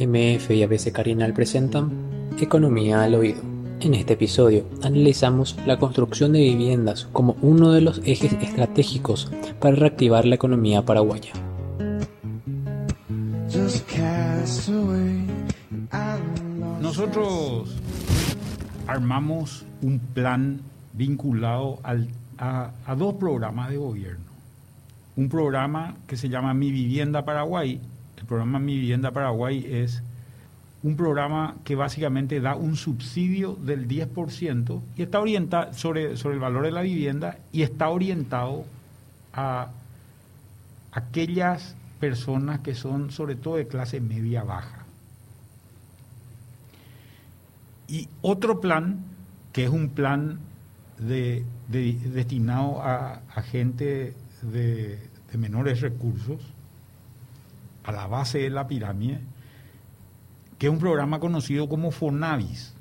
MF y ABC Carinal presentan Economía al Oído. En este episodio analizamos la construcción de viviendas como uno de los ejes estratégicos para reactivar la economía paraguaya. Nosotros armamos un plan vinculado a, a dos programas de gobierno. Un programa que se llama Mi Vivienda Paraguay. Programa Mi Vivienda Paraguay es un programa que básicamente da un subsidio del 10% y está orientado sobre, sobre el valor de la vivienda y está orientado a aquellas personas que son sobre todo de clase media baja. Y otro plan, que es un plan de, destinado a, gente de menores recursos, a la base de la pirámide, que es un programa conocido como FONAVIS.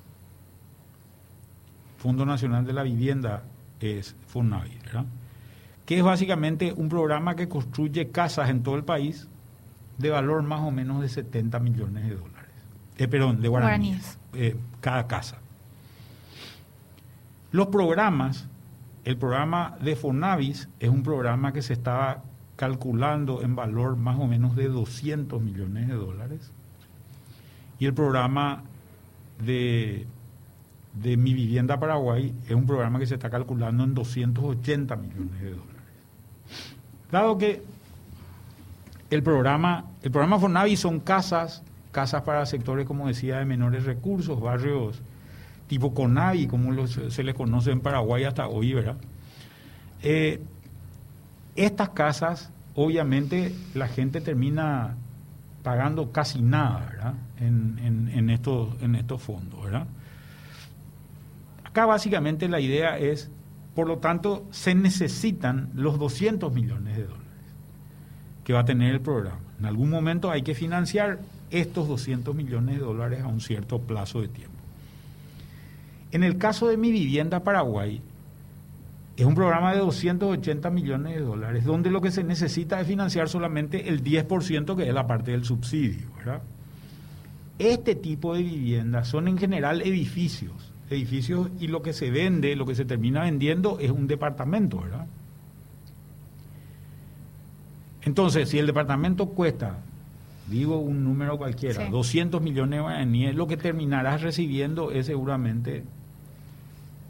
Fondo Nacional de la Vivienda es FONAVIS, ¿verdad? que es básicamente un programa que construye casas en todo el país de valor más o menos de 70 millones de dólares. Eh, perdón, de guaraníes. Eh, cada casa. Los programas, el programa de FONAVIS es un programa que se estaba calculando en valor más o menos de 200 millones de dólares y el programa de, de Mi Vivienda Paraguay es un programa que se está calculando en 280 millones de dólares. Dado que el programa, el programa Fonavi son casas, casas para sectores, como decía, de menores recursos, barrios tipo Conavi, como se les conoce en Paraguay hasta hoy, ¿verdad? Eh, estas casas, obviamente, la gente termina pagando casi nada. En, en, estos, en fondos. Acá básicamente la idea es, por lo tanto, se necesitan los 200 millones de dólares que va a tener el programa. En algún momento hay que financiar estos 200 millones de dólares a un cierto plazo de tiempo. En el caso de mi vivienda Paraguay, es un programa de 280 millones de dólares, donde lo que se necesita es financiar solamente el 10% que es la parte del subsidio. Este tipo de viviendas son en general edificios, edificios y lo que se vende, lo que se termina vendiendo es un departamento, ¿verdad? Entonces, si el departamento cuesta, digo un número cualquiera, 200 millones de guaraníes, lo que terminarás recibiendo es seguramente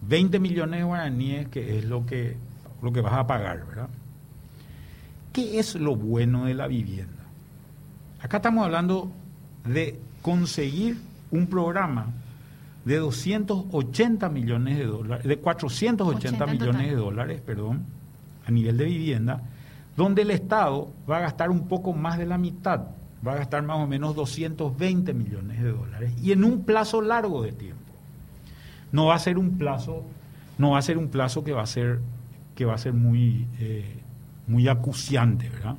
20 millones de guaraníes, que es lo que, lo que vas a pagar, ¿verdad? ¿Qué es lo bueno de la vivienda? Acá estamos hablando de conseguir un programa de 280 millones de dólares, de 480 millones de dólares, perdón, a nivel de vivienda, donde el Estado va a gastar un poco más de la mitad, va a gastar más o menos 220 millones de dólares, y en un plazo largo de tiempo no va a ser un plazo, no va a ser un plazo que va a ser, que va a ser muy, eh, muy acuciante, ¿verdad?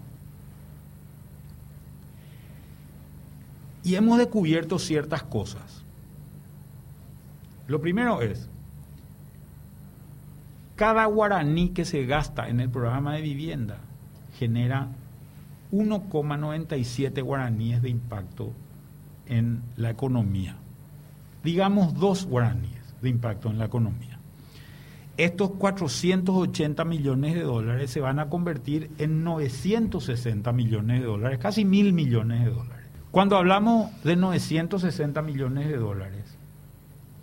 Y hemos descubierto ciertas cosas. Lo primero es, cada guaraní que se gasta en el programa de vivienda genera 1,97 guaraníes de impacto en la economía. Digamos dos guaraníes de impacto en la economía. Estos 480 millones de dólares se van a convertir en 960 millones de dólares, casi mil millones de dólares. Cuando hablamos de 960 millones de dólares,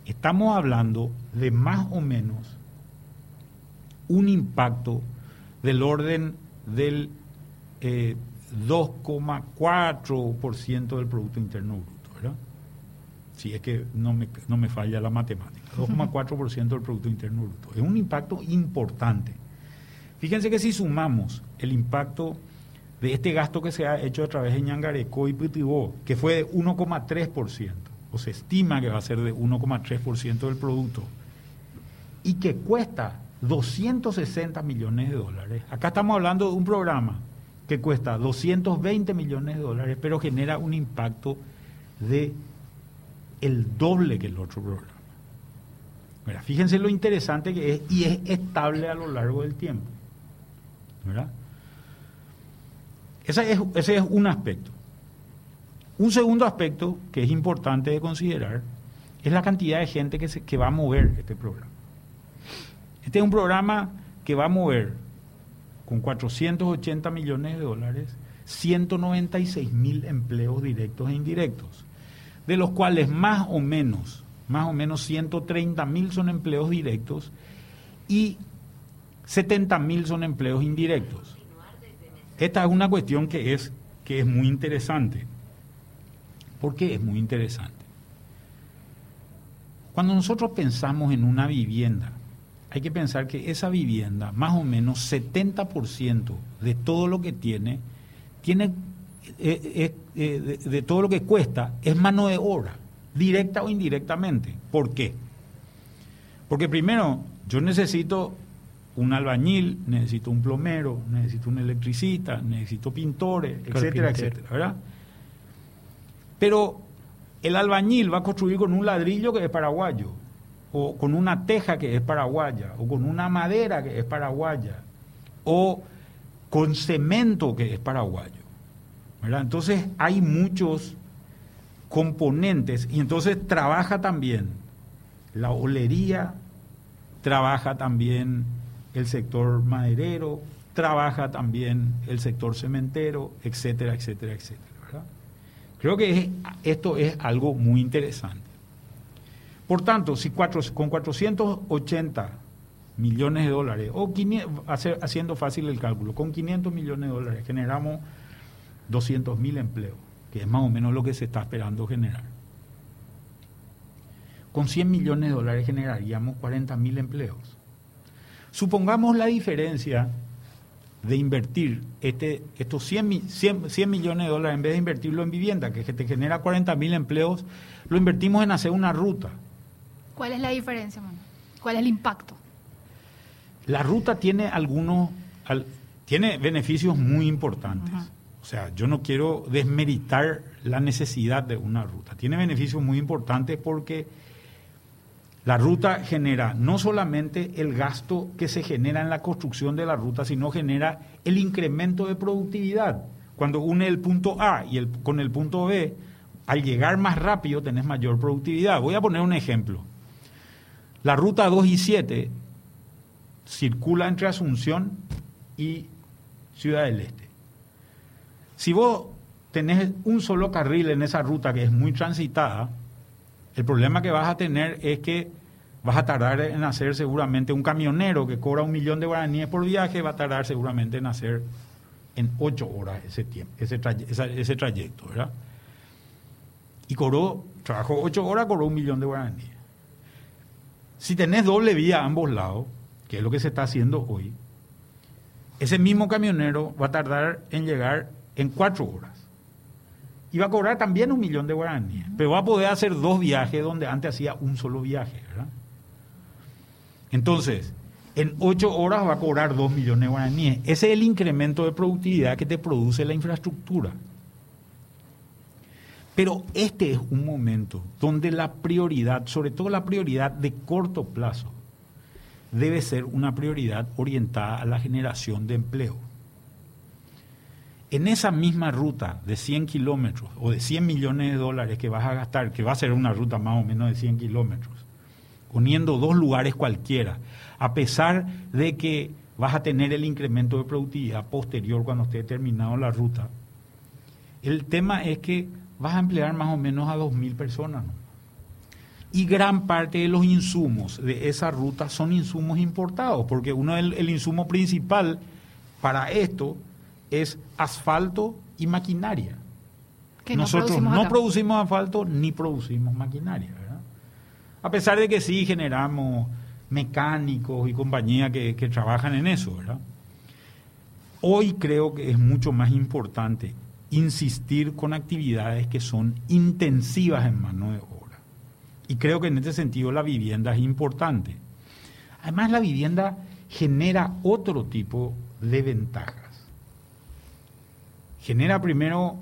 estamos hablando de más o menos un impacto del orden del 2,4% eh, del Producto Interno. Si es que no me, no me falla la matemática. 2,4% del Producto Interno Bruto. Es un impacto importante. Fíjense que si sumamos el impacto de este gasto que se ha hecho a través de Ñangareco y Putibó, que fue de 1,3%, o se estima que va a ser de 1,3% del producto, y que cuesta 260 millones de dólares. Acá estamos hablando de un programa que cuesta 220 millones de dólares, pero genera un impacto de el doble que el otro programa fíjense lo interesante que es y es estable a lo largo del tiempo. Ese es, ese es un aspecto. Un segundo aspecto que es importante de considerar es la cantidad de gente que, se, que va a mover este programa. Este es un programa que va a mover con 480 millones de dólares 196 mil empleos directos e indirectos, de los cuales más o menos, más o menos 130 mil son empleos directos y 70 mil son empleos indirectos. Esta es una cuestión que es, que es muy interesante. ¿Por qué es muy interesante? Cuando nosotros pensamos en una vivienda, hay que pensar que esa vivienda, más o menos 70% de todo lo que tiene, tiene eh, eh, eh, de, todo lo que cuesta, es mano de obra, directa o indirectamente. ¿Por qué? Porque primero, yo necesito un albañil, necesito un plomero, necesito un electricista, necesito pintores, etcétera, etcétera, ¿verdad? Pero el albañil va a construir con un ladrillo que es paraguayo, o con una teja que es paraguaya, o con una madera que es paraguaya, o con cemento que es paraguayo. Entonces hay muchos componentes y entonces trabaja también la olería, trabaja también el sector maderero, trabaja también el sector cementero, etcétera, etcétera, etcétera. Creo que esto es algo muy interesante. Por tanto, si con 480 millones de dólares, o haciendo fácil el cálculo, con 500 millones de dólares generamos 200 mil empleos, que es más o menos lo que se está esperando generar. Con 100 millones de dólares generaríamos 40 mil empleos. Supongamos la diferencia de invertir este, estos 100, 100, millones de dólares, en vez de invertirlo en vivienda, que te genera 40 mil empleos, lo invertimos en hacer una ruta. ¿Cuál es la diferencia? ¿Cuál es el impacto? La ruta tiene algunos, tiene beneficios muy importantes. Sea, yo no quiero desmeritar la necesidad de una ruta. Tiene beneficios muy importantes porque la ruta genera no solamente el gasto que se genera en la construcción de la ruta, sino genera el incremento de productividad. Cuando une el punto A y el, con el punto B, al llegar más rápido tenés mayor productividad. Voy a poner un ejemplo. La ruta 2 y 7 circula entre Asunción y Ciudad del Este. Si vos tenés un solo carril en esa ruta que es muy transitada, el problema que vas a tener es que vas a tardar en hacer seguramente un camionero que cobra un millón de guaraníes por viaje, va a tardar seguramente en hacer en ocho horas ese tiempo, ese, ese trayecto, ¿verdad? Y cobró, trabajó ocho horas, cobró un millón de guaraníes. Si tenés doble vía a ambos lados, que es lo que se está haciendo hoy, ese mismo camionero va a tardar en llegar en cuatro horas y va a cobrar también un millón de guaraníes, pero va a poder hacer dos viajes donde antes hacía un solo viaje, ¿verdad? Entonces, en ocho horas va a cobrar dos millones de guaraníes. Ese es el incremento de productividad que te produce la infraestructura. Pero este es un momento donde la prioridad, sobre todo la prioridad de corto plazo, debe ser una prioridad orientada a la generación de empleo en esa misma ruta de 100 kilómetros o de 100 millones de dólares que vas a gastar, que va a ser una ruta más o menos de 100 kilómetros, uniendo dos lugares cualquiera, a pesar de que vas a tener el incremento de productividad posterior cuando esté terminado la ruta, el tema es que vas a emplear más o menos a 2.000 personas. Y gran parte de los insumos de esa ruta son insumos importados, porque uno el, el insumo principal para esto es asfalto y maquinaria. Nosotros no producimos asfalto ni producimos maquinaria. A pesar de que sí generamos mecánicos y compañías que, que trabajan en eso. ¿verdad? Hoy creo que es mucho más importante insistir con actividades que son intensivas en mano de obra. Y creo que en este sentido la vivienda es importante. Además, la vivienda genera otro tipo de ventajas genera primero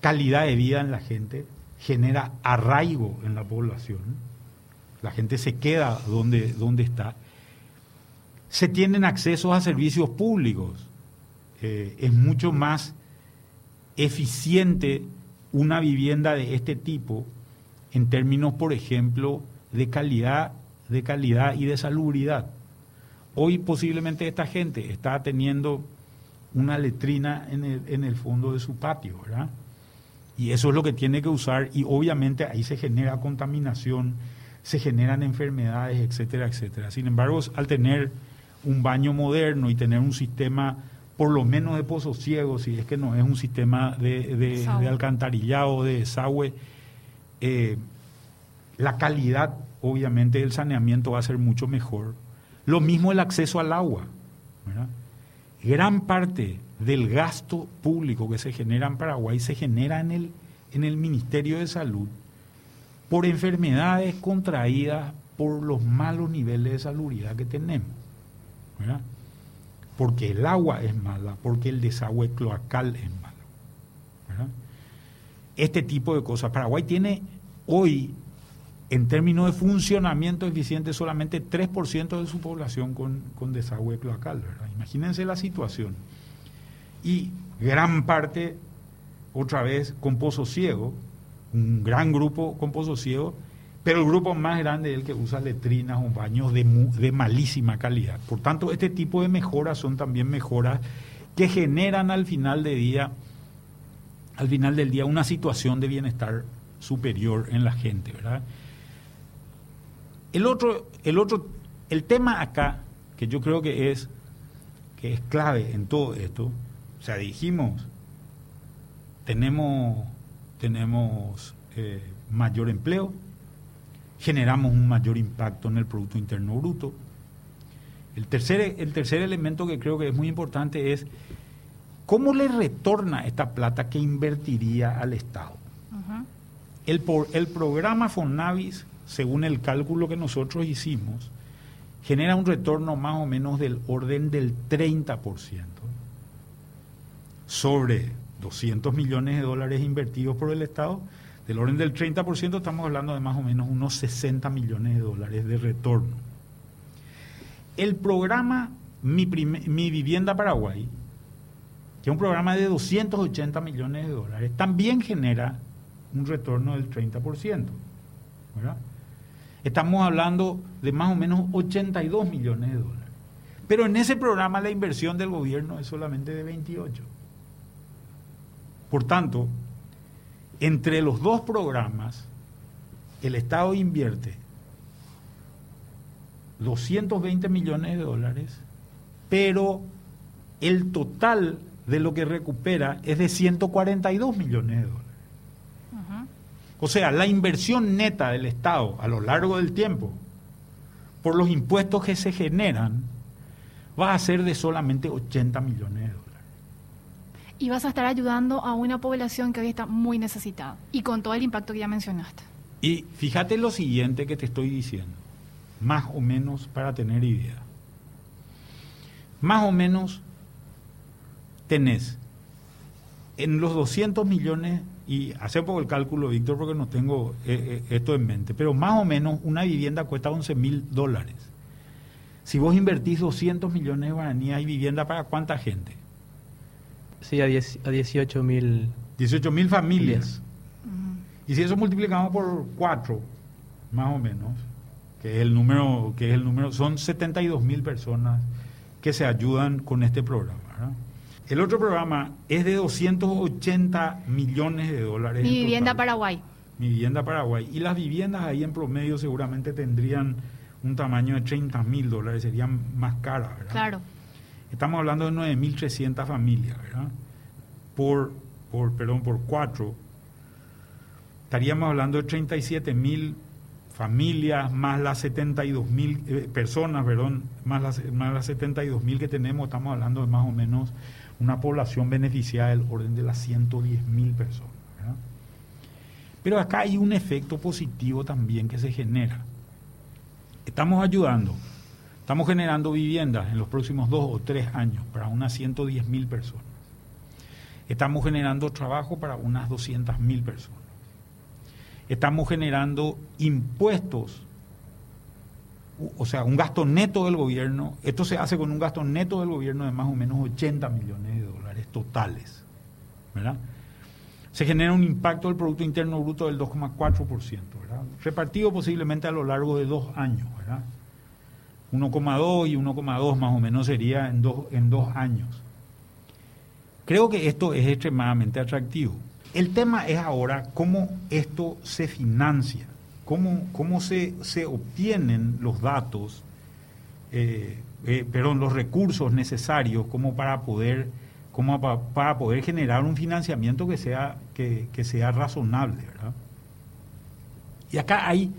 calidad de vida en la gente, genera arraigo en la población, la gente se queda donde, donde está, se tienen acceso a servicios públicos, eh, es mucho más eficiente una vivienda de este tipo en términos, por ejemplo, de calidad, de calidad y de salubridad. Hoy posiblemente esta gente está teniendo una letrina en el, en el fondo de su patio, ¿verdad? Y eso es lo que tiene que usar y obviamente ahí se genera contaminación, se generan enfermedades, etcétera, etcétera. Sin embargo, al tener un baño moderno y tener un sistema por lo menos de pozos ciegos, si es que no es un sistema de, de, de alcantarillado, de desagüe, eh, la calidad obviamente del saneamiento va a ser mucho mejor. Lo mismo el acceso al agua. Gran parte del gasto público que se genera en Paraguay se genera en el, en el Ministerio de Salud por enfermedades contraídas por los malos niveles de salubridad que tenemos. Porque el agua es mala, porque el desagüe cloacal es malo. Este tipo de cosas. Paraguay tiene hoy, en términos de funcionamiento eficiente, solamente 3% de su población con, desagüe cloacal. Imagínense la situación. Y gran parte, otra vez, con pozo ciego, un gran grupo con pozo ciego, pero el grupo más grande es el que usa letrinas o baños de, de malísima calidad. Por tanto, este tipo de mejoras son también mejoras que generan al final de día, al final del día, una situación de bienestar superior en la gente, ¿verdad? El otro, el otro, el tema acá, que yo creo que es, que es clave en todo esto, o sea, dijimos, tenemos, tenemos eh, mayor empleo, generamos un mayor impacto en el Producto Interno Bruto. El tercer, el tercer elemento que creo que es muy importante es cómo le retorna esta plata que invertiría al Estado. el, el programa Fonavis, según el cálculo que nosotros hicimos, genera un retorno más o menos del orden del 30% sobre 200 millones de dólares invertidos por el Estado del orden del 30%, estamos hablando de más o menos unos 60 millones de dólares de retorno. El programa Mi, Mi Vivienda Paraguay, que es un programa de 280 millones de dólares, también genera un retorno del 30%. Estamos hablando de más o menos 82 millones de dólares. Pero en ese programa la inversión del gobierno es solamente de 28. Por tanto, entre los dos programas, el Estado invierte 220 millones de dólares, pero el total de lo que recupera es de 142 millones de dólares. O sea, la inversión neta del Estado a lo largo del tiempo, por los impuestos que se generan, va a ser de solamente 80 millones de dólares y vas a estar ayudando a una población que hoy está muy necesitada y con todo el impacto que ya mencionaste. Y fíjate lo siguiente que te estoy diciendo, más o menos para tener idea. Más o menos tenés en los 200 millones, y hace poco el cálculo, Víctor, porque no tengo eh, eh, esto en mente, pero más o menos una vivienda cuesta 11 mil dólares. Si vos invertís 200 millones de guaraníes, ¿hay vivienda para cuánta gente? Sí, a, 18 mil. 18 mil familias. Y si eso multiplicamos por 4, más o menos, que es el número, que es el número, son 72 mil personas que se ayudan con este programa. El otro programa es de 280 millones de dólares. Mi vivienda Paraguay. Mi vivienda Paraguay. Y las viviendas ahí en promedio seguramente tendrían un tamaño de 30 mil dólares, serían más caras, ¿verdad? Claro. Estamos hablando de 9.300 familias, ¿verdad? Por, por, perdón, por cuatro, estaríamos hablando de 37.000 familias, más las 72.000 eh, personas, perdón, más las, más las 72.000 que tenemos, estamos hablando de más o menos una población beneficiada del orden de las 110.000 personas. ¿verdad? Pero acá hay un efecto positivo también que se genera. Estamos ayudando Estamos generando viviendas en los próximos dos o tres años para unas 110 mil personas. Estamos generando trabajo para unas 200 mil personas. Estamos generando impuestos, o sea, un gasto neto del gobierno. Esto se hace con un gasto neto del gobierno de más o menos 80 millones de dólares totales. ¿verdad? se genera un impacto del Producto Interno Bruto del 2,4%, ¿verdad? repartido posiblemente a lo largo de dos años. ¿verdad? 1,2 y 1,2 más o menos sería en dos, en dos años. Creo que esto es extremadamente atractivo. El tema es ahora cómo esto se financia, cómo, cómo se, se obtienen los datos, eh, eh, perdón, los recursos necesarios como para poder, como para poder generar un financiamiento que sea, que, que sea razonable. ¿verdad? Y acá hay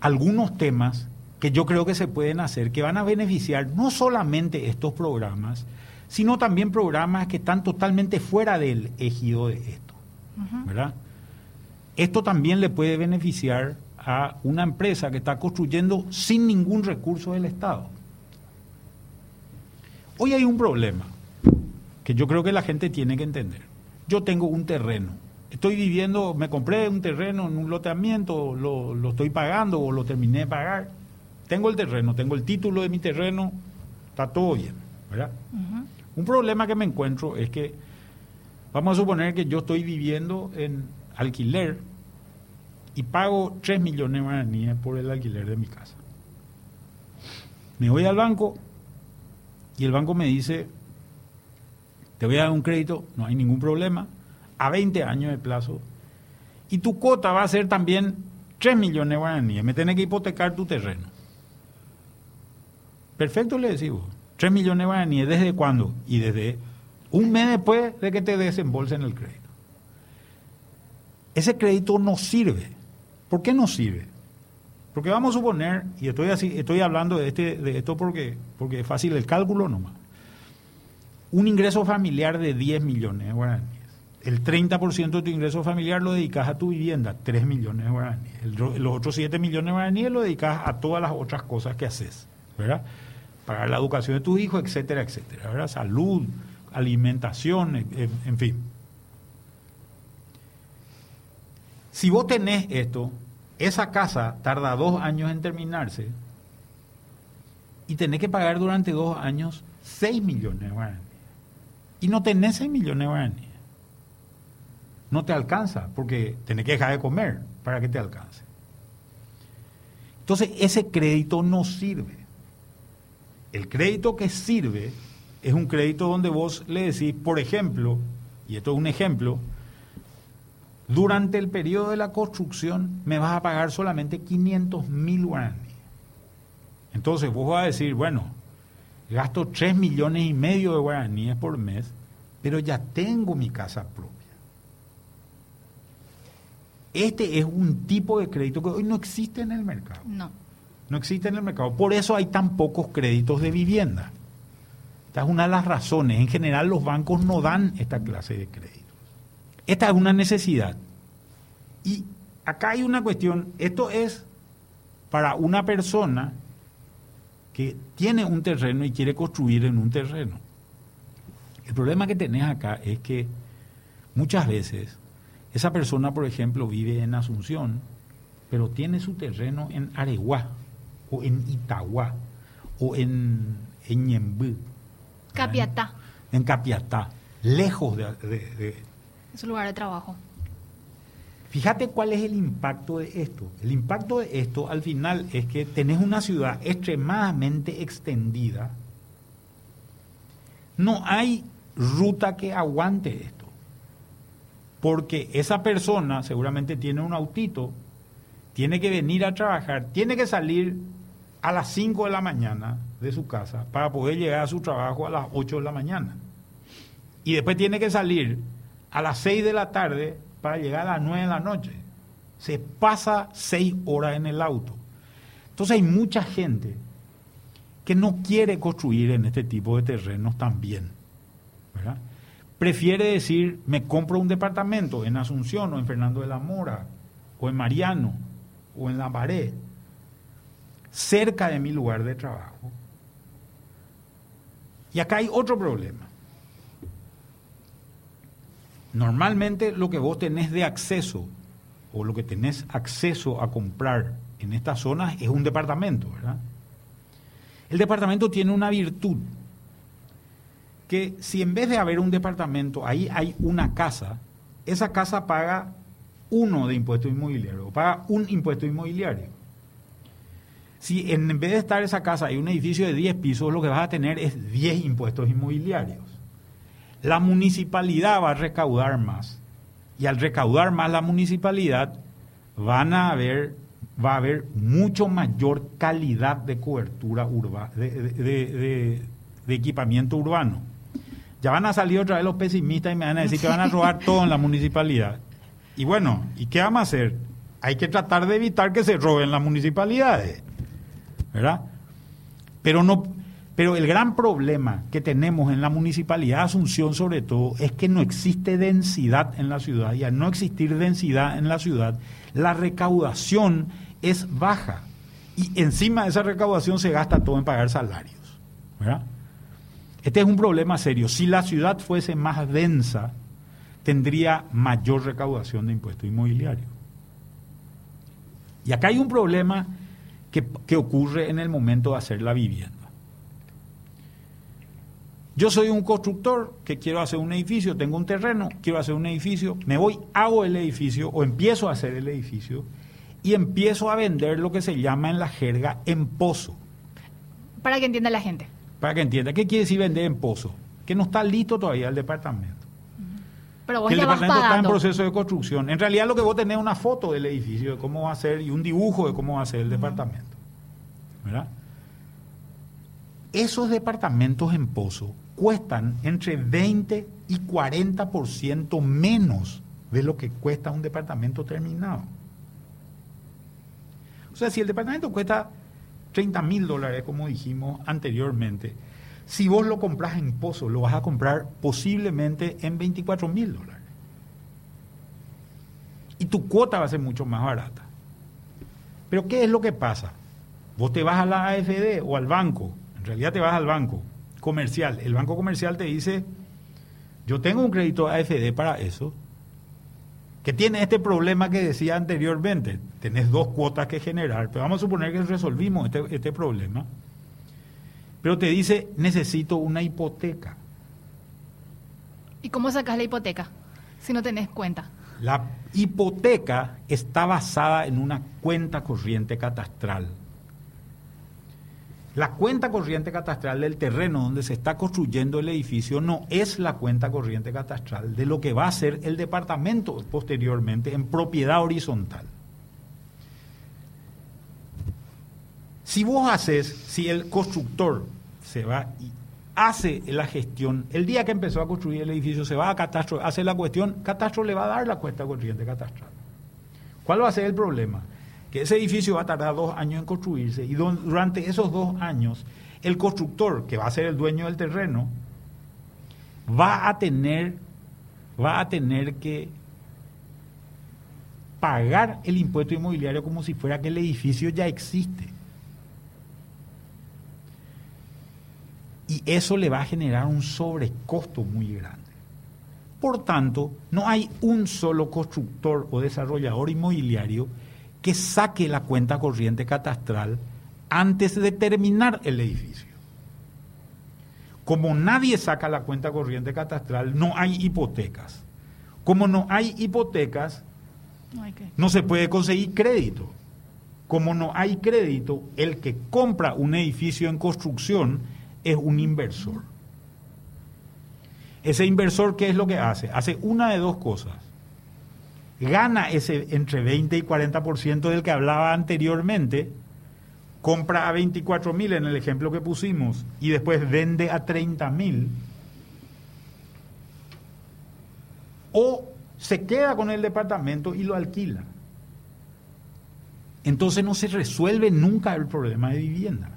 algunos temas que yo creo que se pueden hacer, que van a beneficiar no solamente estos programas, sino también programas que están totalmente fuera del ejido de esto. ¿verdad? Esto también le puede beneficiar a una empresa que está construyendo sin ningún recurso del Estado. Hoy hay un problema que yo creo que la gente tiene que entender. Yo tengo un terreno, estoy viviendo, me compré un terreno en un loteamiento, lo, lo estoy pagando o lo terminé de pagar. Tengo el terreno, tengo el título de mi terreno, está todo bien, ¿verdad? Un problema que me encuentro es que Vamos a suponer que yo estoy viviendo en alquiler y pago 3 millones de guaraníes por el alquiler de mi casa. Me voy al banco y el banco me dice, te voy a dar un crédito, no hay ningún problema, a 20 años de plazo. Y tu cuota va a ser también 3 millones de guaraníes. Me tenés que hipotecar tu terreno. Perfecto, le decimos. 3 millones de guaraníes, ¿desde cuándo? Y desde un mes después de que te desembolsen el crédito. Ese crédito no sirve. ¿Por qué no sirve? Porque vamos a suponer, y estoy así, estoy hablando de, este, de esto porque, porque es fácil el cálculo nomás, un ingreso familiar de 10 millones de guaraníes. El 30% de tu ingreso familiar lo dedicas a tu vivienda, 3 millones de guaraníes. los otros 7 millones de guaraníes lo dedicas a todas las otras cosas que haces, ¿verdad? Pagar la educación de tus hijos, etcétera, etcétera, ¿verdad? Salud, alimentación, en, fin. Si vos tenés esto, esa casa tarda dos años en terminarse y tenés que pagar durante dos años 6 millones de guaraníes. Y no tenés 6 millones de guaraníes. No te alcanza porque tenés que dejar de comer para que te alcance. Entonces ese crédito no sirve. El crédito que sirve es un crédito donde vos le decís, por ejemplo, y esto es un ejemplo, durante el periodo de la construcción me vas a pagar solamente 500 mil guaraníes. Entonces vos vas a decir, bueno, gasto 3 millones y medio de guaraníes por mes, pero ya tengo mi casa propia. Este es un tipo de crédito que hoy no existe en el mercado. No. No existe en el mercado. Por eso hay tan pocos créditos de vivienda. Esta es una de las razones. En general los bancos no dan esta clase de créditos. Esta es una necesidad. Y acá hay una cuestión. Esto es para una persona que tiene un terreno y quiere construir en un terreno. El problema que tenés acá es que muchas veces esa persona, por ejemplo, vive en Asunción, pero tiene su terreno en Areguá, o en Itagua, o en, en Capiatá. En Capiatá, lejos de, su lugar de trabajo. Fíjate cuál es el impacto de esto. El impacto de esto al final es que tenés una ciudad extremadamente extendida. No hay ruta que aguante esto. Porque esa persona seguramente tiene un autito, tiene que venir a trabajar, tiene que salir a las 5 de la mañana, de su casa para poder llegar a su trabajo a las 8 de la mañana. Y después tiene que salir a las 6 de la tarde para llegar a las 9 de la noche. Se pasa 6 horas en el auto. Entonces hay mucha gente que no quiere construir en este tipo de terrenos también. Prefiere decir, me compro un departamento en Asunción o en Fernando de la Mora o en Mariano o en La Pared, cerca de mi lugar de trabajo, y acá hay otro problema. Normalmente lo que vos tenés de acceso o lo que tenés acceso a comprar en estas zonas es un departamento, ¿verdad? El departamento tiene una virtud que si en vez de haber un departamento ahí hay una casa, esa casa paga uno de impuesto inmobiliario, paga un impuesto inmobiliario. Si en vez de estar esa casa hay un edificio de 10 pisos, lo que vas a tener es 10 impuestos inmobiliarios. La municipalidad va a recaudar más. Y al recaudar más la municipalidad, van a haber, va a haber mucho mayor calidad de cobertura urbana, de, de equipamiento urbano. Ya van a salir otra vez los pesimistas y me van a decir que van a robar todo en la municipalidad. Y bueno, ¿y qué vamos a hacer? Hay que tratar de evitar que se roben las municipalidades. ¿Verdad? Pero no pero el gran problema que tenemos en la municipalidad de Asunción sobre todo es que no existe densidad en la ciudad y al no existir densidad en la ciudad, la recaudación es baja y encima de esa recaudación se gasta todo en pagar salarios. Este es un problema serio. Si la ciudad fuese más densa, tendría mayor recaudación de impuestos inmobiliarios. Y acá hay un problema que, que, ocurre en el momento de hacer la vivienda. Yo soy un constructor que quiero hacer un edificio, tengo un terreno, quiero hacer un edificio, me voy, hago el edificio o empiezo a hacer el edificio y empiezo a vender lo que se llama en la jerga en pozo. Para que entienda la gente para que entienda. ¿Qué quiere decir vender en pozo? Que no está listo todavía el departamento. Pero vos que el departamento está en proceso de construcción. En realidad lo que vos tenés es una foto del edificio, de cómo va a ser, y un dibujo de cómo va a ser el departamento. ¿Verdad? Esos departamentos en pozo cuestan entre 20 y 40% menos de lo que cuesta un departamento terminado. O sea, si el departamento cuesta 30 mil dólares, como dijimos anteriormente. Si vos lo compras en Pozo, lo vas a comprar posiblemente en 24 mil dólares. Y tu cuota va a ser mucho más barata. Pero ¿qué es lo que pasa? Vos te vas a la AFD o al banco, en realidad te vas al banco comercial. El banco comercial te dice, yo tengo un crédito AFD para eso, que tiene este problema que decía anteriormente. Tenés dos cuotas que generar, pero vamos a suponer que resolvimos este, este problema. Pero te dice, necesito una hipoteca. ¿Y cómo sacas la hipoteca si no tenés cuenta? La hipoteca está basada en una cuenta corriente catastral. La cuenta corriente catastral del terreno donde se está construyendo el edificio no es la cuenta corriente catastral de lo que va a ser el departamento posteriormente en propiedad horizontal. Si vos haces, si el constructor se va y hace la gestión, el día que empezó a construir el edificio se va a catastro, hace la cuestión, catastro le va a dar la cuenta corriente catastral. ¿Cuál va a ser el problema? Que ese edificio va a tardar dos años en construirse y durante esos dos años el constructor, que va a ser el dueño del terreno, va a tener, va a tener que pagar el impuesto inmobiliario como si fuera que el edificio ya existe. Y eso le va a generar un sobrecosto muy grande. Por tanto, no hay un solo constructor o desarrollador inmobiliario que saque la cuenta corriente catastral antes de terminar el edificio. Como nadie saca la cuenta corriente catastral, no hay hipotecas. Como no hay hipotecas, no, no se puede conseguir crédito. Como no hay crédito, el que compra un edificio en construcción es un inversor. Ese inversor, ¿qué es lo que hace? Hace una de dos cosas gana ese entre 20 y 40% del que hablaba anteriormente, compra a 24 mil en el ejemplo que pusimos y después vende a 30 mil, o se queda con el departamento y lo alquila. Entonces no se resuelve nunca el problema de vivienda.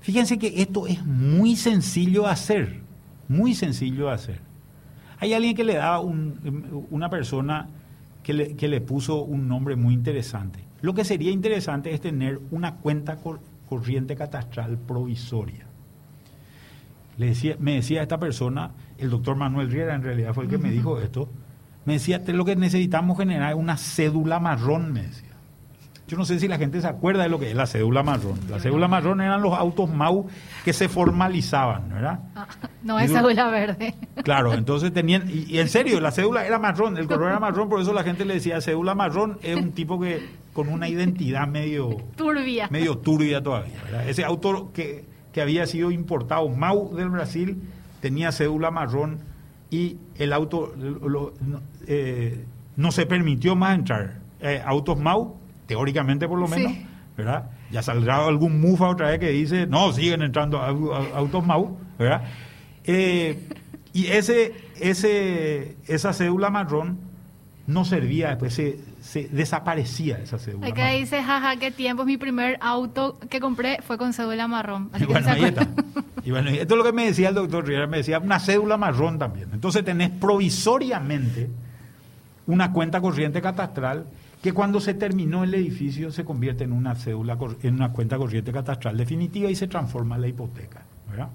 Fíjense que esto es muy sencillo de hacer, muy sencillo de hacer. Hay alguien que le da un, una persona que le, que le, puso un nombre muy interesante. Lo que sería interesante es tener una cuenta corriente catastral provisoria. Le decía, me decía esta persona, el doctor Manuel Riera en realidad fue el que me dijo esto, me decía, lo que necesitamos generar es una cédula marrón, me decía. Yo no sé si la gente se acuerda de lo que es la cédula marrón. La cédula marrón eran los autos MAU que se formalizaban, ¿verdad? Ah, no es cédula verde. Claro, entonces tenían, y, en serio, la cédula era marrón, el color era marrón, por eso la gente le decía cédula marrón, es un tipo que con una identidad medio turbia. Medio turbia todavía, ¿verdad? Ese auto que, que había sido importado, MAU del Brasil, tenía cédula marrón y el auto eh, no se permitió más entrar. Eh, autos MAU, teóricamente por lo menos, ¿verdad? Ya saldrá algún mufa otra vez que dice, no, siguen entrando autos MAU, ¿verdad? Eh, y ese, ese, esa cédula marrón no servía, después se, se desaparecía esa cédula. Acá dice, jaja, qué tiempo, mi primer auto que compré fue con cédula marrón. y bueno, ahí está. Y bueno, esto es lo que me decía el doctor Riera, me decía una cédula marrón también. Entonces tenés provisoriamente una cuenta corriente catastral que cuando se terminó el edificio se convierte en una cédula, en una cuenta corriente catastral definitiva y se transforma en la hipoteca. ¿verdad?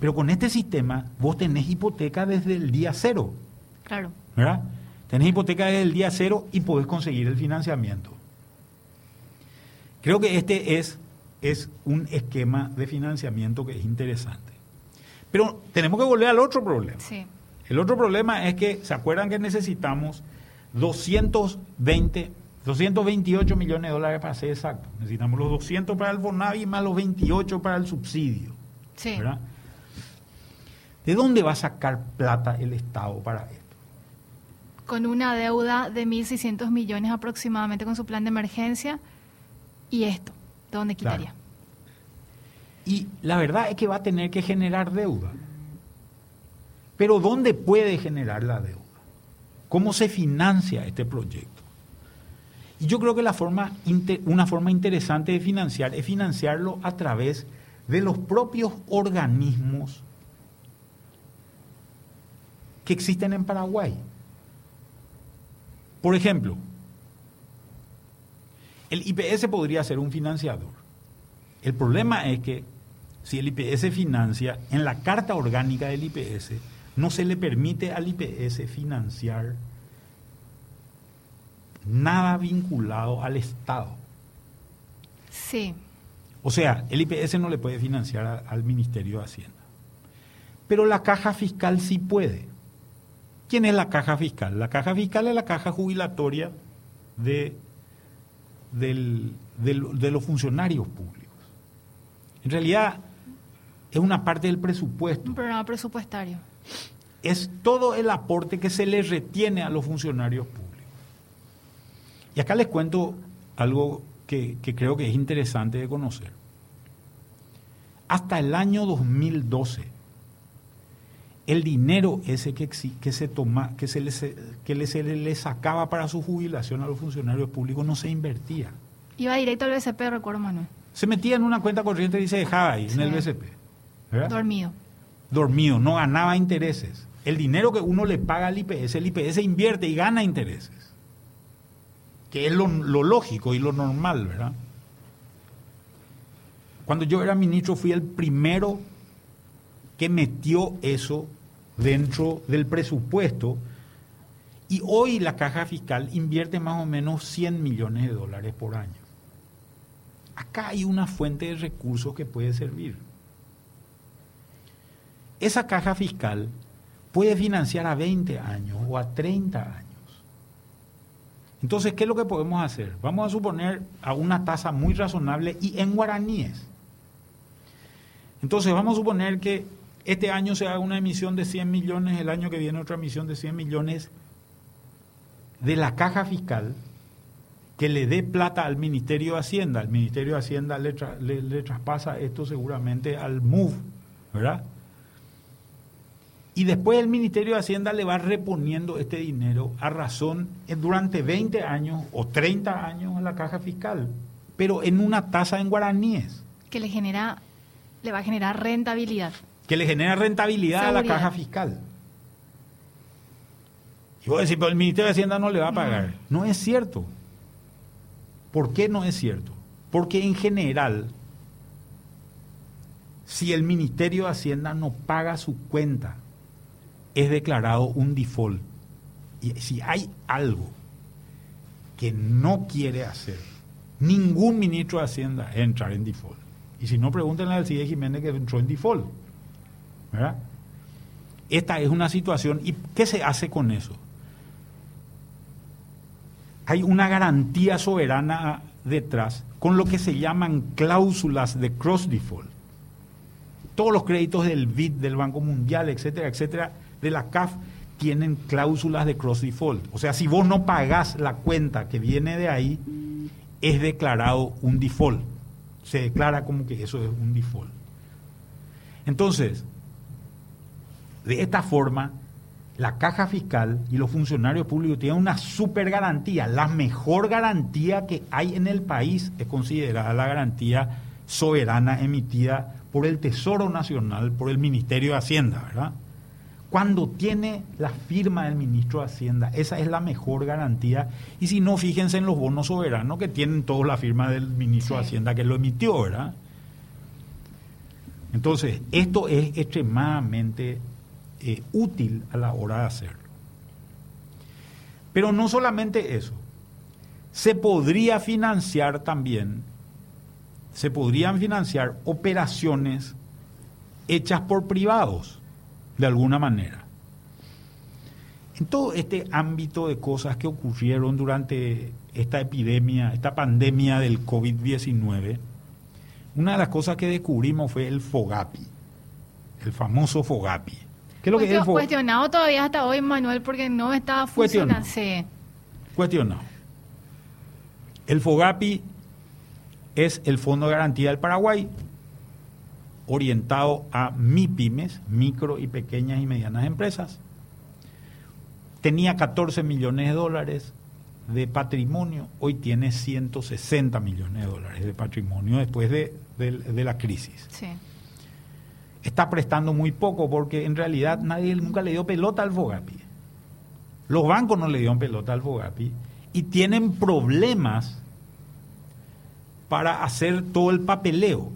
Pero con este sistema vos tenés hipoteca desde el día cero. Claro. ¿Verdad? Tenés hipoteca desde el día cero y podés conseguir el financiamiento. Creo que este es es un esquema de financiamiento que es interesante. Pero tenemos que volver al otro problema. El otro problema es que, ¿se acuerdan que necesitamos 220, 228 millones de dólares para ser exacto? Necesitamos los 200 para el Bonavi más los 28 para el subsidio. ¿verdad? ¿De dónde va a sacar plata el Estado para esto? Con una deuda de 1.600 millones aproximadamente con su plan de emergencia y esto. ¿Dónde quitaría? Y la verdad es que va a tener que generar deuda. Pero ¿dónde puede generar la deuda? ¿Cómo se financia este proyecto? Y yo creo que la forma, una forma interesante de financiar es financiarlo a través de los propios organismos que existen en Paraguay. Por ejemplo, el IPS podría ser un financiador. El problema es que si el IPS financia, en la carta orgánica del IPS no se le permite al IPS financiar nada vinculado al Estado. Sí. O sea, el IPS no le puede financiar al Ministerio de Hacienda. Pero la caja fiscal sí puede. ¿Quién es la caja fiscal? La caja fiscal es la caja jubilatoria de de los funcionarios públicos. En realidad es una parte del presupuesto. Un programa presupuestario. Es todo el aporte que se le retiene a los funcionarios públicos. Y acá les cuento algo que, que creo que es interesante de conocer. Hasta el año 2012, el dinero ese que, que se toma, que se le, que se le sacaba para su jubilación a los funcionarios públicos no se invertía. Iba directo al BCP, recuerdo Manuel. Se metía en una cuenta corriente y se dejaba ahí, en el BCP. Dormido. Dormido, no ganaba intereses. El dinero que uno le paga al IPS, el IPS invierte y gana intereses. Que es lo, lo lógico y lo normal, ¿verdad? Cuando yo era ministro fui el primero que metió eso dentro del presupuesto y hoy la caja fiscal invierte más o menos 100 millones de dólares por año. Acá hay una fuente de recursos que puede servir. Esa caja fiscal puede financiar a 20 años o a 30 años. Entonces, ¿qué es lo que podemos hacer? Vamos a suponer a una tasa muy razonable y en guaraníes. Entonces, vamos a suponer que este año se haga una emisión de 100 millones, el año que viene otra emisión de 100 millones de la caja fiscal que le dé plata al Ministerio de Hacienda. El Ministerio de Hacienda le, traspasa esto seguramente al MUV, ¿verdad? Y después el Ministerio de Hacienda le va reponiendo este dinero a razón durante 20 años o 30 años a la caja fiscal, pero en una tasa en guaraníes. Que le genera, le va a generar rentabilidad que le genera rentabilidad a la caja fiscal. Y vos decís, pero el Ministerio de Hacienda no le va a pagar. No. es cierto. ¿Por qué no es cierto? Porque en general, si el Ministerio de Hacienda no paga su cuenta, es declarado un default. Y si hay algo que no quiere hacer ningún ministro de Hacienda es entrar en default. Y si no, pregúntenle al CIE Jiménez que entró en default. ¿Verdad? Esta es una situación. ¿Y qué se hace con eso? Hay una garantía soberana detrás con lo que se llaman cláusulas de cross default. Todos los créditos del BID, del Banco Mundial, etcétera, etcétera, de la CAF, tienen cláusulas de cross default. O sea, si vos no pagás la cuenta que viene de ahí, es declarado un default. Se declara como que eso es un default. Entonces, de esta forma, la caja fiscal y los funcionarios públicos tienen una super garantía. La mejor garantía que hay en el país es considerada la garantía soberana emitida por el Tesoro Nacional, por el Ministerio de Hacienda, ¿verdad? Cuando tiene la firma del ministro de Hacienda, esa es la mejor garantía. Y si no, fíjense en los bonos soberanos que tienen todos la firma del ministro de Hacienda que lo emitió, ¿verdad? Entonces, esto es extremadamente eh, útil a la hora de hacerlo. Pero no solamente eso, se podría financiar también, se podrían financiar operaciones hechas por privados, de alguna manera. En todo este ámbito de cosas que ocurrieron durante esta epidemia, esta pandemia del COVID-19, una de las cosas que descubrimos fue el FOGAPI, el famoso FOGAPI. ¿Qué es lo que es el FOGAPI? Cuestionado todavía hasta hoy, Manuel, porque no estaba funcionando. Cuestionado. El FOGAPI es el Fondo de Garantía del Paraguay, orientado a MIPIMES, micro y pequeñas y medianas empresas. Tenía 14 millones de dólares de patrimonio, hoy tiene 160 millones de dólares de patrimonio después de, la crisis. Está prestando muy poco porque en realidad nadie nunca le dio pelota al Fogapi. Los bancos no le dieron pelota al Fogapi y tienen problemas para hacer todo el papeleo.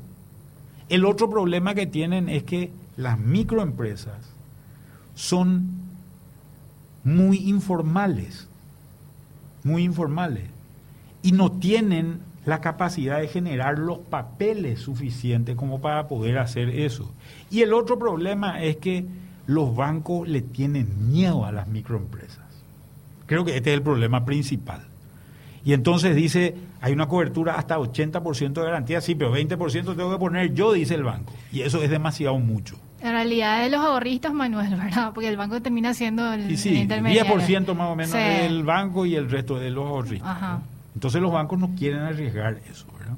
El otro problema que tienen es que las microempresas son muy informales, muy informales, y no tienen la capacidad de generar los papeles suficientes como para poder hacer eso. Y el otro problema es que los bancos le tienen miedo a las microempresas. Creo que este es el problema principal. Y entonces dice, hay una cobertura hasta 80% de garantía, sí, pero 20% tengo que poner yo, dice el banco. Y eso es demasiado mucho. En realidad es los ahorristas, Manuel, ¿verdad? Porque el banco termina siendo el, sí, sí, 10% más o menos del banco y el resto de los ahorristas. Entonces los bancos no quieren arriesgar eso, ¿verdad?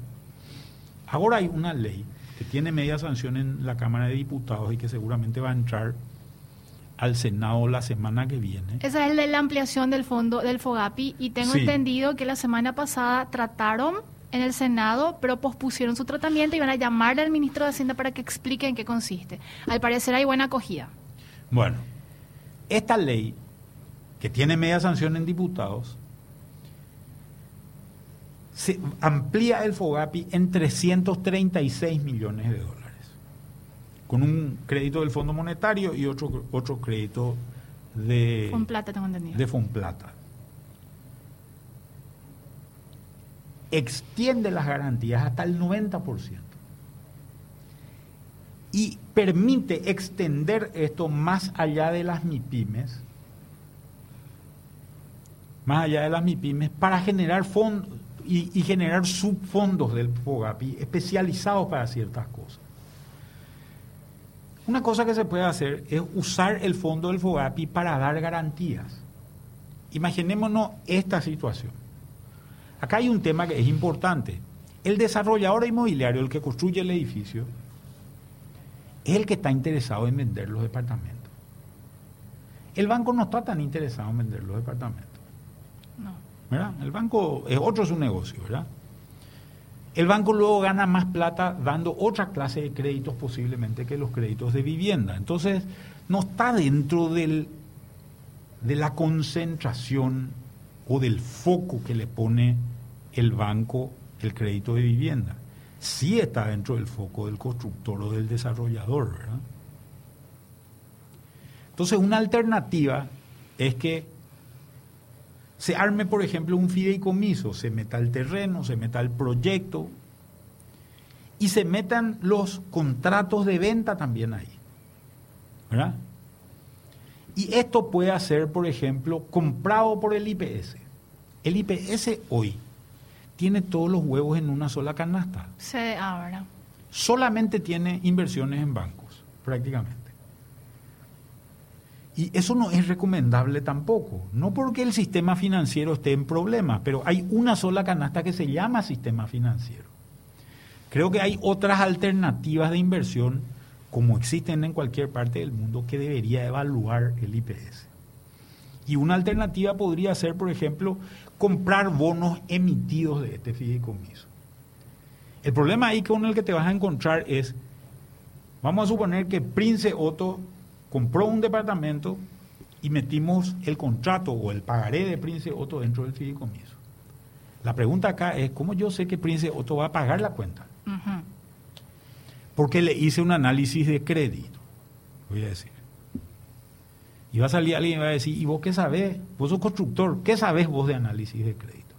Ahora hay una ley que tiene media sanción en la Cámara de Diputados y que seguramente va a entrar al Senado la semana que viene. Esa es la ampliación del fondo del FOGAPI y tengo entendido que la semana pasada trataron en el Senado, pero pospusieron su tratamiento y van a llamar al ministro de Hacienda para que explique en qué consiste. Al parecer hay buena acogida. Bueno, esta ley, que tiene media sanción en diputados, se amplía el FOGAPI en 336 millones de dólares con un crédito del Fondo Monetario y otro, otro crédito de Fonplata, tengo entendido. De Fonplata. Extiende las garantías hasta el 90% y permite extender esto más allá de las MIPIMES, más allá de las MIPIMES, para generar fondos y, y generar subfondos del FOGAPI especializados para ciertas cosas. Una cosa que se puede hacer es usar el fondo del FOGAPI para dar garantías. Imaginémonos esta situación. Acá hay un tema que es importante. El desarrollador inmobiliario, el que construye el edificio, es el que está interesado en vender los departamentos. El banco no está tan interesado en vender los departamentos. No. ¿Verdad? El banco es otro su negocio, ¿verdad? El banco luego gana más plata dando otra clase de créditos posiblemente que los créditos de vivienda. Entonces, no está dentro de la concentración o del foco que le pone el banco el crédito de vivienda. Sí está dentro del foco del constructor o del desarrollador. ¿verdad? Entonces, una alternativa es que se arme, por ejemplo, un fideicomiso, se meta el terreno, se meta el proyecto y se metan los contratos de venta también ahí. ¿Verdad? Y esto puede ser, por ejemplo, comprado por el IPS. El IPS hoy tiene todos los huevos en una sola canasta. Se ahora. Solamente tiene inversiones en bancos, prácticamente. Y eso no es recomendable tampoco. No porque el sistema financiero esté en problemas, pero hay una sola canasta que se llama sistema financiero. Creo que hay otras alternativas de inversión, como existen en cualquier parte del mundo, que debería evaluar el IPS. Y una alternativa podría ser, por ejemplo, comprar bonos emitidos de este fideicomiso. El problema ahí con el que te vas a encontrar es, vamos a suponer que Prince Otto compró un departamento y metimos el contrato o el pagaré de Prince Otto dentro del fideicomiso. La pregunta acá es, ¿cómo yo sé que Prince Otto va a pagar la cuenta? Porque le hice un análisis de crédito, voy a decir. Y va a salir alguien y va a decir, ¿y vos qué sabés? Vos sos constructor, ¿qué sabés vos de análisis de crédito?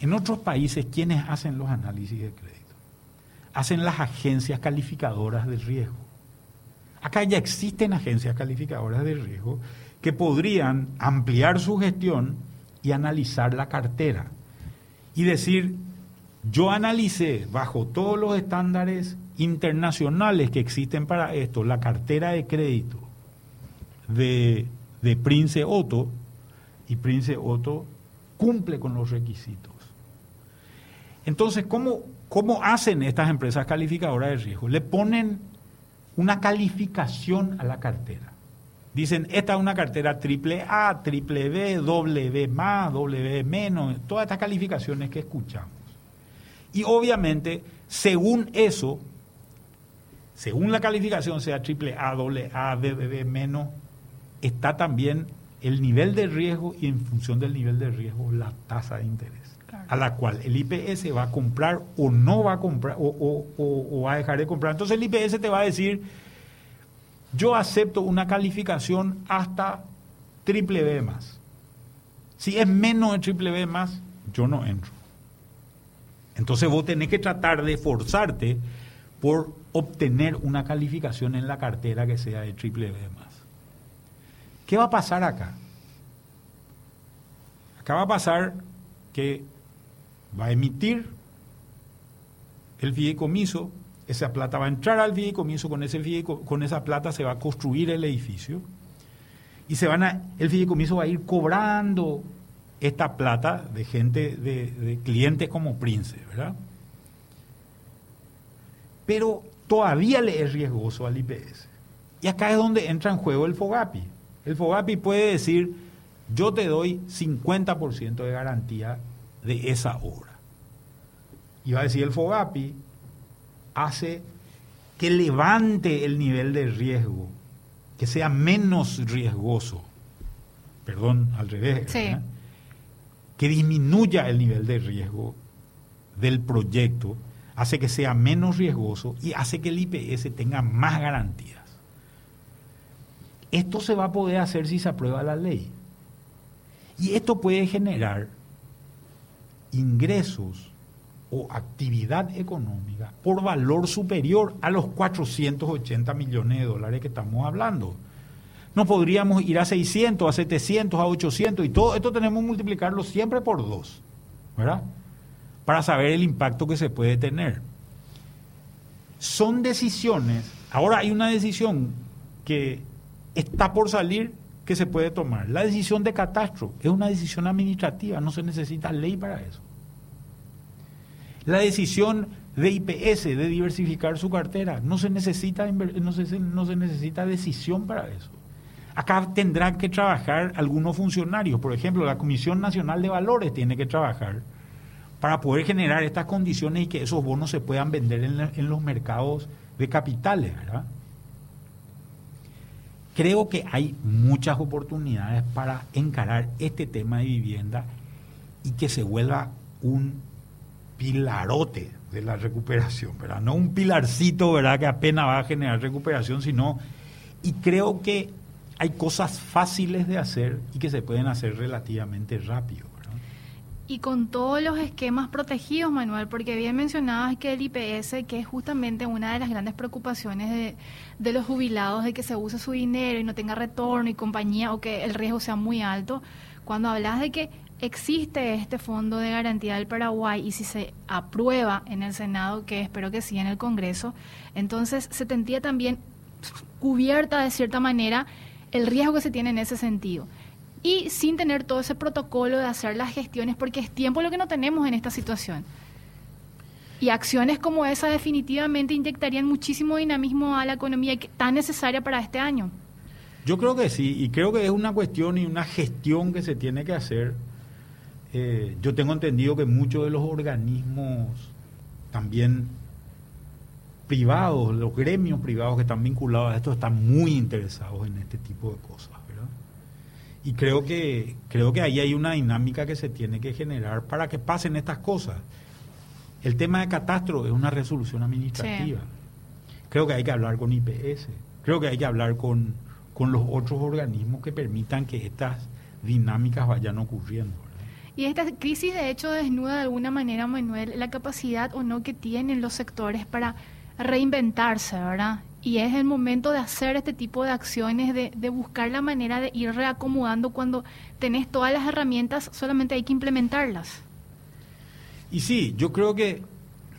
En otros países, ¿quiénes hacen los análisis de crédito? Hacen las agencias calificadoras de riesgo. Acá ya existen agencias calificadoras de riesgo que podrían ampliar su gestión y analizar la cartera. Y decir, yo analicé bajo todos los estándares internacionales que existen para esto, la cartera de crédito de, Prince Otto, y Prince Otto cumple con los requisitos. Entonces, ¿cómo, ¿cómo hacen estas empresas calificadoras de riesgo? Le ponen una calificación a la cartera. Dicen, esta es una cartera triple A, triple B, B más, B menos, todas estas calificaciones que escuchamos. Y obviamente, según eso, según la calificación sea triple A, doble A, B, B, B menos, está también el nivel de riesgo y en función del nivel de riesgo la tasa de interés, a la cual el IPS va a comprar o no va a comprar o, va a dejar de comprar. Entonces el IPS te va a decir, yo acepto una calificación hasta triple B más. Si es menos de triple B más, yo no entro. Entonces vos tenés que tratar de forzarte por obtener una calificación en la cartera que sea de triple B más. ¿Qué va a pasar acá? Acá va a pasar que va a emitir el fideicomiso, esa plata va a entrar al fideicomiso, con, ese con esa plata se va a construir el edificio y se van a, el fideicomiso va a ir cobrando esta plata de gente, de, de clientes como Prince, ¿verdad? Pero todavía le es riesgoso al IPS. Y acá es donde entra en juego el FOGAPI. El FOGAPI puede decir, yo te doy 50% de garantía de esa obra. Y va a decir el FOGAPI, hace que levante el nivel de riesgo, que sea menos riesgoso. Perdón, al revés. Que disminuya el nivel de riesgo del proyecto, hace que sea menos riesgoso y hace que el IPS tenga más garantías. Esto se va a poder hacer si se aprueba la ley. Y esto puede generar ingresos o actividad económica por valor superior a los 480 millones de dólares que estamos hablando. No podríamos ir a 600, a 700, a 800 y todo esto tenemos que multiplicarlo siempre por dos, ¿verdad? Para saber el impacto que se puede tener. Son decisiones, ahora hay una decisión que está por salir que se puede tomar. La decisión de catastro es una decisión administrativa, no se necesita ley para eso. La decisión de IPS de diversificar su cartera, no se necesita, no se, no se necesita decisión para eso. Acá tendrán que trabajar algunos funcionarios, por ejemplo, la Comisión Nacional de Valores tiene que trabajar para poder generar estas condiciones y que esos bonos se puedan vender en, los mercados de capitales, ¿verdad? Creo que hay muchas oportunidades para encarar este tema de vivienda y que se vuelva un pilarote de la recuperación, ¿verdad? No un pilarcito, ¿verdad? Que apenas va a generar recuperación, sino... Y creo que hay cosas fáciles de hacer y que se pueden hacer relativamente rápido. Y con todos los esquemas protegidos, Manuel, porque bien mencionabas que el IPS, que es justamente una de las grandes preocupaciones de, de los jubilados, de que se use su dinero y no tenga retorno y compañía, o que el riesgo sea muy alto, cuando hablas de que existe este fondo de garantía del Paraguay y si se aprueba en el Senado, que espero que sí en el Congreso, entonces se tendría también cubierta de cierta manera el riesgo que se tiene en ese sentido. Y sin tener todo ese protocolo de hacer las gestiones, porque es tiempo lo que no tenemos en esta situación. Y acciones como esa definitivamente inyectarían muchísimo dinamismo a la economía tan necesaria para este año. Yo creo que sí, y creo que es una cuestión y una gestión que se tiene que hacer. Eh, yo tengo entendido que muchos de los organismos también privados, los gremios privados que están vinculados a esto están muy interesados en este tipo de cosas, ¿verdad? Y creo que, creo que ahí hay una dinámica que se tiene que generar para que pasen estas cosas. El tema de catastro es una resolución administrativa. Creo que hay que hablar con IPS, creo que hay que hablar con, con los otros organismos que permitan que estas dinámicas vayan ocurriendo. Y esta crisis de hecho desnuda de alguna manera, Manuel, la capacidad o no que tienen los sectores para reinventarse, ¿verdad? Y es el momento de hacer este tipo de acciones, de, de, buscar la manera de ir reacomodando cuando tenés todas las herramientas, solamente hay que implementarlas. Y sí, yo creo que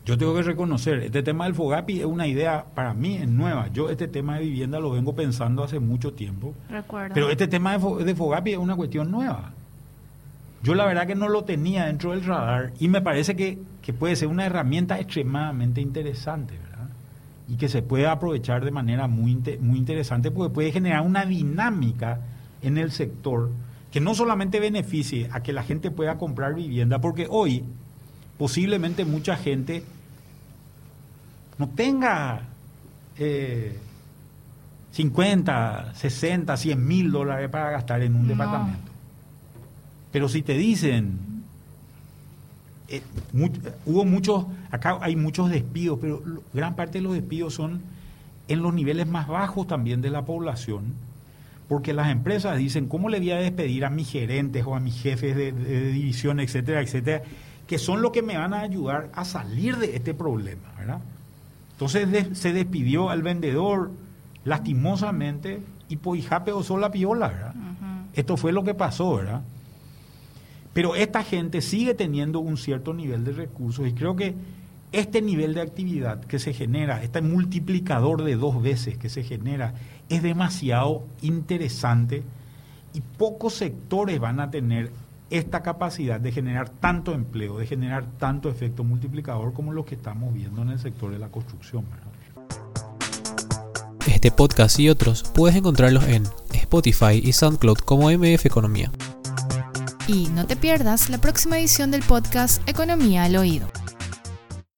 yo tengo que reconocer, este tema del Fogapi es una idea para mí es nueva. Yo este tema de vivienda lo vengo pensando hace mucho tiempo. Recuerdo. Pero este tema de, de Fogapi es una cuestión nueva. Yo la verdad que no lo tenía dentro del radar y me parece que, que puede ser una herramienta extremadamente interesante. ¿verdad? y que se puede aprovechar de manera muy, muy interesante porque puede generar una dinámica en el sector que no solamente beneficie a que la gente pueda comprar vivienda, porque hoy posiblemente mucha gente no tenga eh, 50, 60, 100 mil dólares para gastar en un no. departamento. Pero si te dicen, eh, hubo muchos, acá hay muchos despidos, pero gran parte de los despidos son en los niveles más bajos también de la población, porque las empresas dicen, ¿cómo le voy a despedir a mis gerentes o a mis jefes de, de división, etcétera, etcétera, que son los que me van a ayudar a salir de este problema, ¿verdad? Entonces de, se despidió al vendedor lastimosamente y Poijape osó la piola, ¿verdad? Uh -huh. Esto fue lo que pasó, ¿verdad? Pero esta gente sigue teniendo un cierto nivel de recursos y creo que este nivel de actividad que se genera, este multiplicador de dos veces que se genera, es demasiado interesante y pocos sectores van a tener esta capacidad de generar tanto empleo, de generar tanto efecto multiplicador como lo que estamos viendo en el sector de la construcción. Este podcast y otros puedes encontrarlos en Spotify y SoundCloud como MF Economía. Y no te pierdas la próxima edición del podcast Economía al Oído.